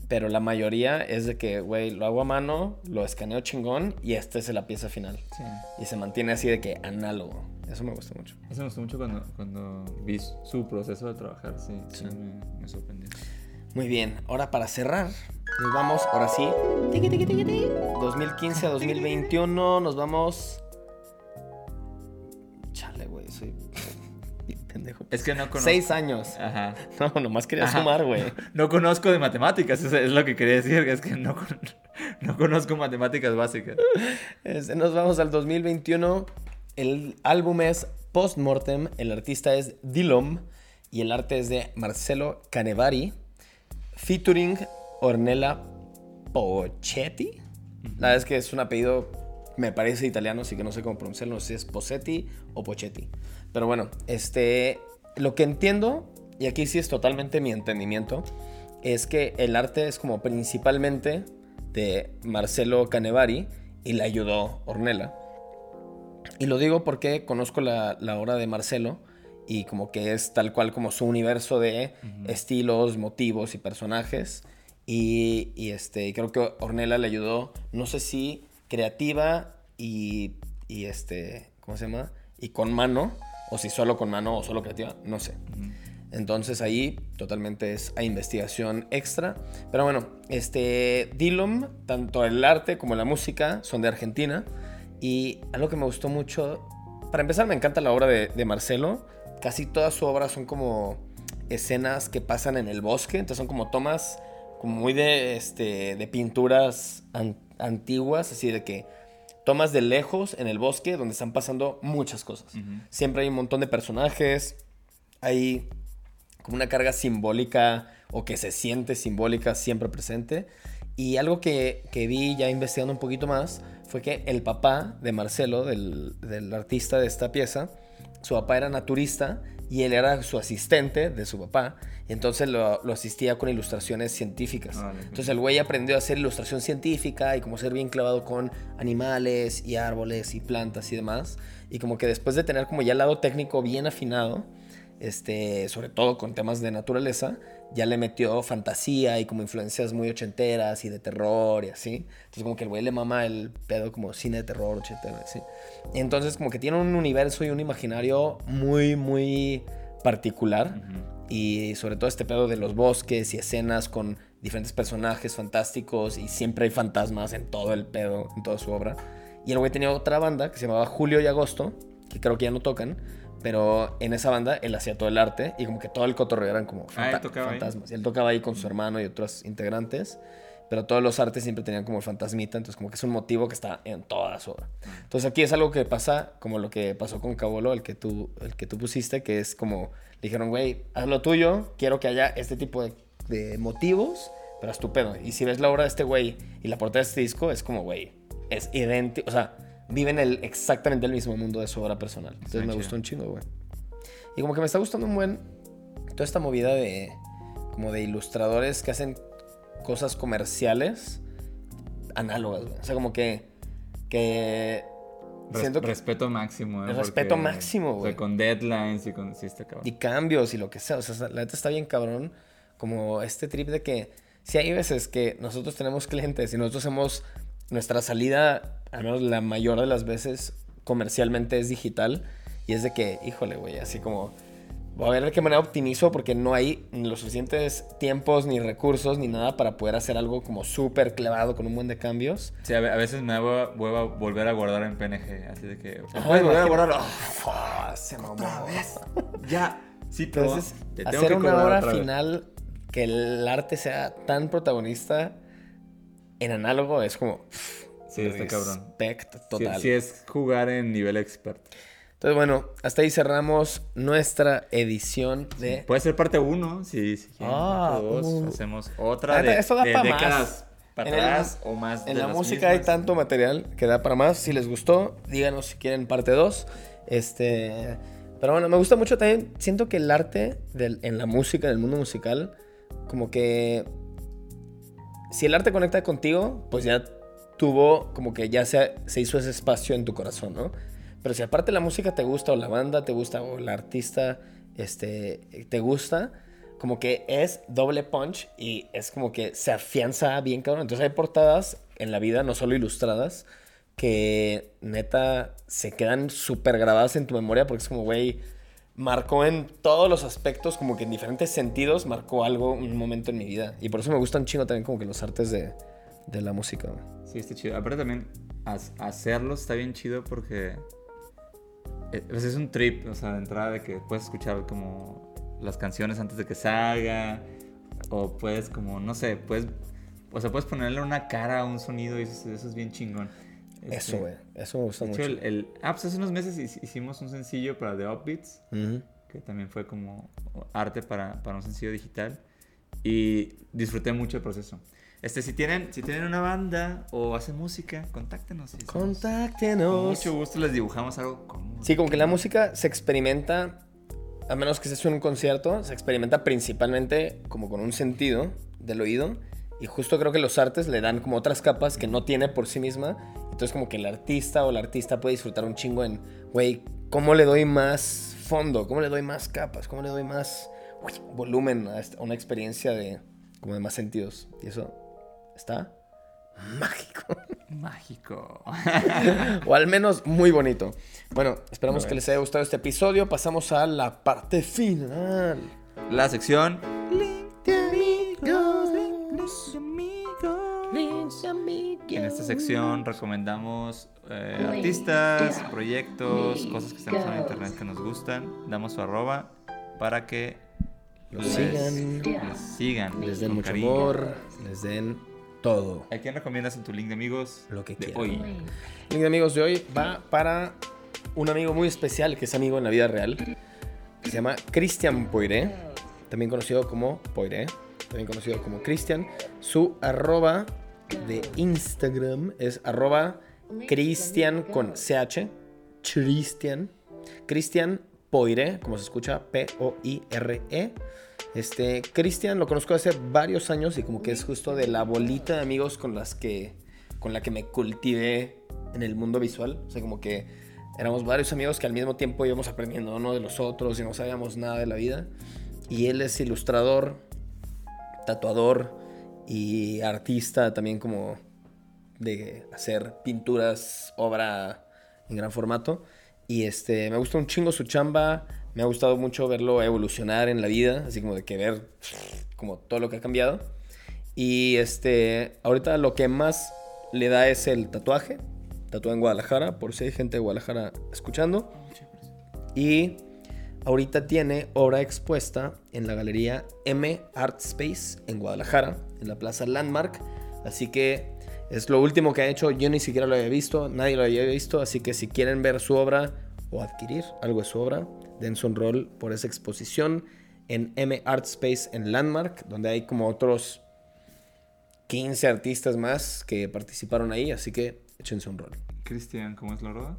pero la mayoría es de que, güey, lo hago a mano, lo escaneo chingón y esta es la pieza final. Sí. Y se mantiene así de que análogo. Eso me gusta mucho. Eso me gustó mucho cuando, cuando vi su proceso de trabajar, sí, me, me sorprendió. Muy bien, ahora para cerrar, nos vamos, ahora sí, tiqui, tiqui, tiqui, tiqui, 2015 a 2021, nos vamos... Chale, güey, soy pendejo. Es que no conozco... Seis años. Ajá. *laughs* No, nomás quería Ajá. sumar, güey. *laughs* No conozco de matemáticas, eso es lo que quería decir, es que no, con- *laughs* no conozco matemáticas básicas. Este, nos vamos al 2021. El álbum es Postmortem, el artista es Dilom y el arte es de Marcelo Canevari, featuring Ornella Pochetti. La verdad es que es un apellido, me parece italiano, así que no sé cómo pronunciarlo, no sé si es Posetti o Pochetti. Pero bueno, este, lo que entiendo, y aquí sí es totalmente mi entendimiento, es que el arte es como principalmente de Marcelo Canevari y le ayudó Ornella. Y lo digo porque conozco la, la obra de Marcelo y como que es tal cual como su universo de estilos, motivos y personajes. Y, y, este, creo que Ornella le ayudó, no sé si creativa y, y este, ¿cómo se llama? Y con mano, o si solo con mano o solo creativa, no sé. Entonces ahí totalmente es a investigación extra. Pero bueno, este Dilom, tanto el arte como la música son de Argentina. Y algo que me gustó mucho, para empezar me encanta la obra de, de Marcelo. Casi toda su obra son como escenas que pasan en el bosque. Entonces son como tomas como muy de, este, de pinturas an- antiguas, así de que tomas de lejos en el bosque donde están pasando muchas cosas. Siempre hay un montón de personajes, hay como una carga simbólica o que se siente simbólica siempre presente. Y algo que, que vi ya investigando un poquito más fue que el papá de Marcelo, del, del artista de esta pieza, su papá era naturista y él era su asistente de su papá. Y entonces lo, lo asistía con ilustraciones científicas. Órale. Entonces el güey aprendió a hacer ilustración científica y como ser bien clavado con animales y árboles y plantas y demás. Y como que después de tener como ya el lado técnico bien afinado, este, sobre todo con temas de naturaleza, ya le metió fantasía y como influencias muy ochenteras y de terror y así. Entonces como que el güey le mama el pedo como cine de terror ochentero así. Entonces como que tiene un universo y un imaginario muy, muy particular. Y sobre todo este pedo de los bosques y escenas con diferentes personajes fantásticos y siempre hay fantasmas en todo el pedo, en toda su obra. Y el güey tenía otra banda que se llamaba Julio y Agosto, que creo que ya no tocan, Pero en esa banda él hacía todo el arte y como que todo el cotorreo eran como Ah, fanta- ahí. fantasmas. Y él tocaba ahí con su hermano y otros integrantes. Pero todos los artes siempre tenían como el fantasmita, entonces como que es un motivo que está en toda su obra. Entonces aquí es algo que pasa como lo que pasó con Cabolo, el que tú, el que tú pusiste, que es como, le dijeron, güey, haz lo tuyo, quiero que haya este tipo de, de motivos, pero haz tu pedo. Y si ves la obra de este güey y la portada de este disco, es como, güey, es idéntico, o sea, viven el, exactamente el mismo mundo de su obra personal. Entonces me chido. gustó un chingo, güey. Y como que me está gustando un buen toda esta movida de como de ilustradores que hacen cosas comerciales análogas, güey. O sea, como que que Res- siento que respeto máximo, ¿eh? El respeto máximo, o sea, güey. con deadlines y con. Sí, está cabrón. y cambios y lo que sea, o sea, la neta está bien cabrón como este trip de que si hay veces que nosotros tenemos clientes y nosotros hacemos nuestra salida, al menos la mayor de las veces comercialmente es digital y es de que, híjole, güey, así como voy a ver de qué manera optimizo porque no hay ni los suficientes tiempos ni recursos ni nada para poder hacer algo como súper clavado con un buen de cambios. Sí, a ve- a veces me da hueva, volver a guardar en PNG. Así de que. ¿Puedes volver a guardarlo? Ah, se mamó. *laughs* Ya. Sí, pero. Entonces, tengo hacer que una obra otra vez. final que el arte sea tan protagonista en análogo es como. pff, Sí, está cabrón. Respect Sí, total. sí es jugar en nivel experto. Entonces, bueno, hasta ahí cerramos nuestra edición de. Puede ser parte 1, si, si quieren. Ah, parte dos, uh. Hacemos otra de, esto da de pa' décadas más. para atrás o más En de la las música hay tanto material que da para más. Si les gustó, díganos si quieren parte 2. Este. Pero bueno, me gusta mucho también. Siento que el arte del- en la música, en el mundo musical, como que. Si el arte conecta contigo, pues ya tuvo, como que ya se, se hizo ese espacio en tu corazón, ¿no? Pero si aparte la música te gusta, o la banda te gusta, o el artista este, te gusta, como que es doble punch y es como que se afianza bien, cabrón. Entonces hay portadas en la vida, no solo ilustradas, que neta se quedan súper grabadas en tu memoria porque es como, güey, marcó en todos los aspectos, como que en diferentes sentidos, marcó algo, un momento en mi vida. Y por eso me gustan chingo también como que los artes de, de la música. Sí, está chido. Aparte también, hacerlo está bien chido porque eh, pues es un trip, o sea, de entrada de que puedes escuchar como las canciones antes de que salga, o puedes como, no sé, puedes, o sea, puedes ponerle una cara a un sonido y eso, eso es bien chingón. Este, Eso, güey. Eso me gusta De hecho, mucho. el, el- ah, pues hace unos meses hic- hicimos un sencillo para The Upbeats, Ujú. que también fue como arte para, para un sencillo digital. Y disfruté mucho el proceso. Este, si tienen, si tienen una banda o hacen música, contáctenos. hacemos- Con Contáctenos. mucho gusto les dibujamos algo cómodo. Sí, como que la música se experimenta, a menos que sea un concierto, se experimenta principalmente como con un sentido del oído. Y justo creo que los artes le dan como otras capas que no tiene por sí misma. Entonces como que el artista o la artista puede disfrutar un chingo en, güey, ¿cómo le doy más fondo? ¿Cómo le doy más capas? ¿Cómo le doy más uy, volumen a una experiencia de como de más sentidos? Y eso está mágico. Mágico. *laughs* o al menos muy bonito. Bueno, esperamos que es. les haya gustado este episodio. Pasamos a la parte final. La sección. En esta sección recomendamos eh, artistas, proyectos, cosas que están usando en internet que nos gustan. Damos su arroba para que Los les- sigan. les sigan, Les den mucho cariño. amor, les den todo. ¿A quién recomiendas en tu link de amigos? Lo que de hoy. El link de amigos de hoy va para un amigo muy especial que es amigo en la vida real. Que se llama Cristian Poiré, también conocido como Poiré, también conocido como Cristian. Su arroba de Instagram es arroba Cristian con CH, Cristian, Cristian Poiré, como se escucha, P-O-I-R-E. Este, Cristian lo conozco hace varios años y como que es justo de la bolita de amigos con las que, con la que me cultivé en el mundo visual. O sea, como que éramos varios amigos que al mismo tiempo íbamos aprendiendo uno de los otros y no sabíamos nada de la vida. Y él es ilustrador, tatuador y artista también como de hacer pinturas, obra en gran formato. Y este, me gusta un chingo su chamba. Me ha gustado mucho verlo evolucionar en la vida, así como de que ver como todo lo que ha cambiado. Y este, ahorita lo que más le da es el tatuaje. Tatuado en Guadalajara, por si hay gente de Guadalajara escuchando. Y ahorita tiene obra expuesta en la galería M Art Space en Guadalajara, en la Plaza Landmark. Así que es lo último que ha hecho. Yo ni siquiera lo había visto, nadie lo había visto. Así que si quieren ver su obra o adquirir algo de su obra, dense un rol por esa exposición en M Art Space en Landmark, donde hay como otros 15 artistas más que participaron ahí. Así que échense un rol. Cristian, ¿cómo es la roda?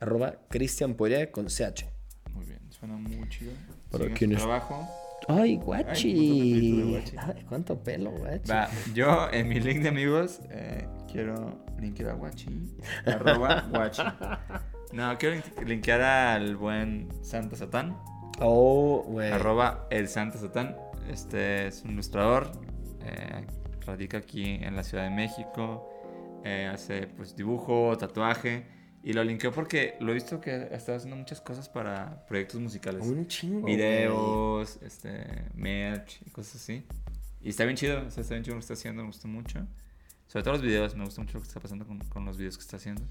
Arroba Cristian Poyet con CH. Muy bien, suena muy chido. Sigan su quienes- trabajo. Ay, guachi. Ay, cuánto pelo, guachi. Va, yo en mi link de amigos eh, quiero linkear a Guachi. Arroba Guachi. No, quiero link- linkear al buen Santa Satán. Oh, güey. Arroba el Santa Satán. Este es un ilustrador. eh, radica aquí en la Ciudad de México. eh, hace pues dibujo, tatuaje. Y lo linkeo porque lo he visto que está haciendo muchas cosas para proyectos musicales. Un chingo. Videos, este, merch y cosas así. Y está bien chido, o sea, está bien chido lo que está haciendo, me gustó mucho. Sobre todo los videos, me gusta mucho lo que está pasando con, con los videos que está haciendo.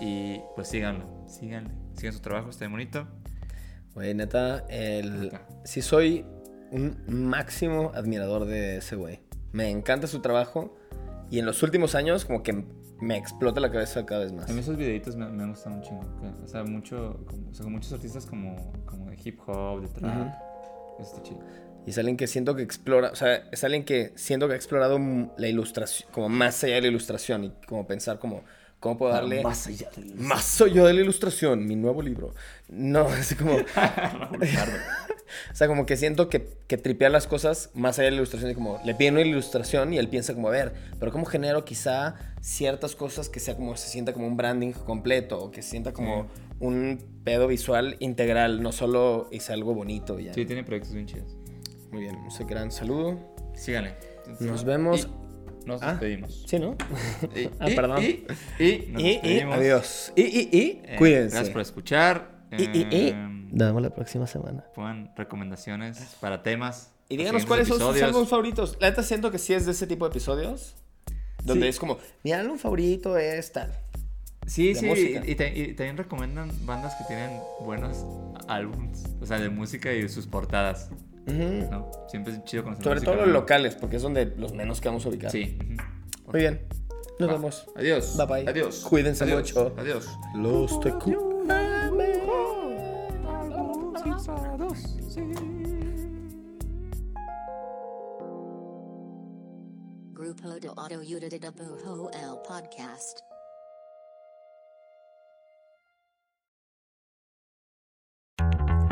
Y pues síganlo, síganle, sigan su trabajo, está bien bonito. Güey, neta, el... Neta. sí soy un máximo admirador de ese güey. Me encanta su trabajo y en los últimos años como que me explota la cabeza cada vez más. A mí esos videitos me, me han gustado un chingo. o sea, mucho, como, o sea, con muchos artistas como, como de hip hop, de trap. Está chido. Y es alguien que siento que explora, o sea, es alguien que siento que ha explorado la ilustración, como más allá de la ilustración y como pensar como, ¿cómo puedo darle... Más allá de los- Más soy yo de la ilustración, mi nuevo libro. No, *laughs* es como... *laughs* *laughs* o sea, como que siento que, que tripea las cosas más allá de la ilustración. Y como le piden una ilustración y él piensa como, a ver, pero ¿cómo genero quizá ciertas cosas que sea como, se sienta como un branding completo? O que se sienta como un pedo visual integral, no solo hice algo bonito ya. Sí, tiene proyectos bien chidos. Muy bien, un gran saludo. Síganle. Nos vemos. Y nos Ah. despedimos. Sí, ¿no? Y, *laughs* Ah, y- perdón. Y, y nos Y, y, despedimos. adiós. Y, y, y, Eh, cuídense. Gracias por escuchar. Y, y, y, Em, nos vemos la próxima semana. Pongan recomendaciones para temas. Y díganos cuáles son sus álbumes favoritos. La neta siento que sí es de ese tipo de episodios. Donde Sí. es como, mi álbum favorito es tal. Sí, de sí, y, y te- y también recomiendan bandas que tienen buenos álbums, o sea, de música y sus portadas, Ujú. ¿no? Siempre es chido conocer Sobre todo los nueva. locales, porque es donde los menos que vamos a ubicar. Sí. ujú. Muy bien. Nos Va. vemos. Adiós. Bye, bye. Adiós. Cuídense Adiós. mucho. Adiós. Los te Grupo de Autoayuda de Dibujo el Podcast.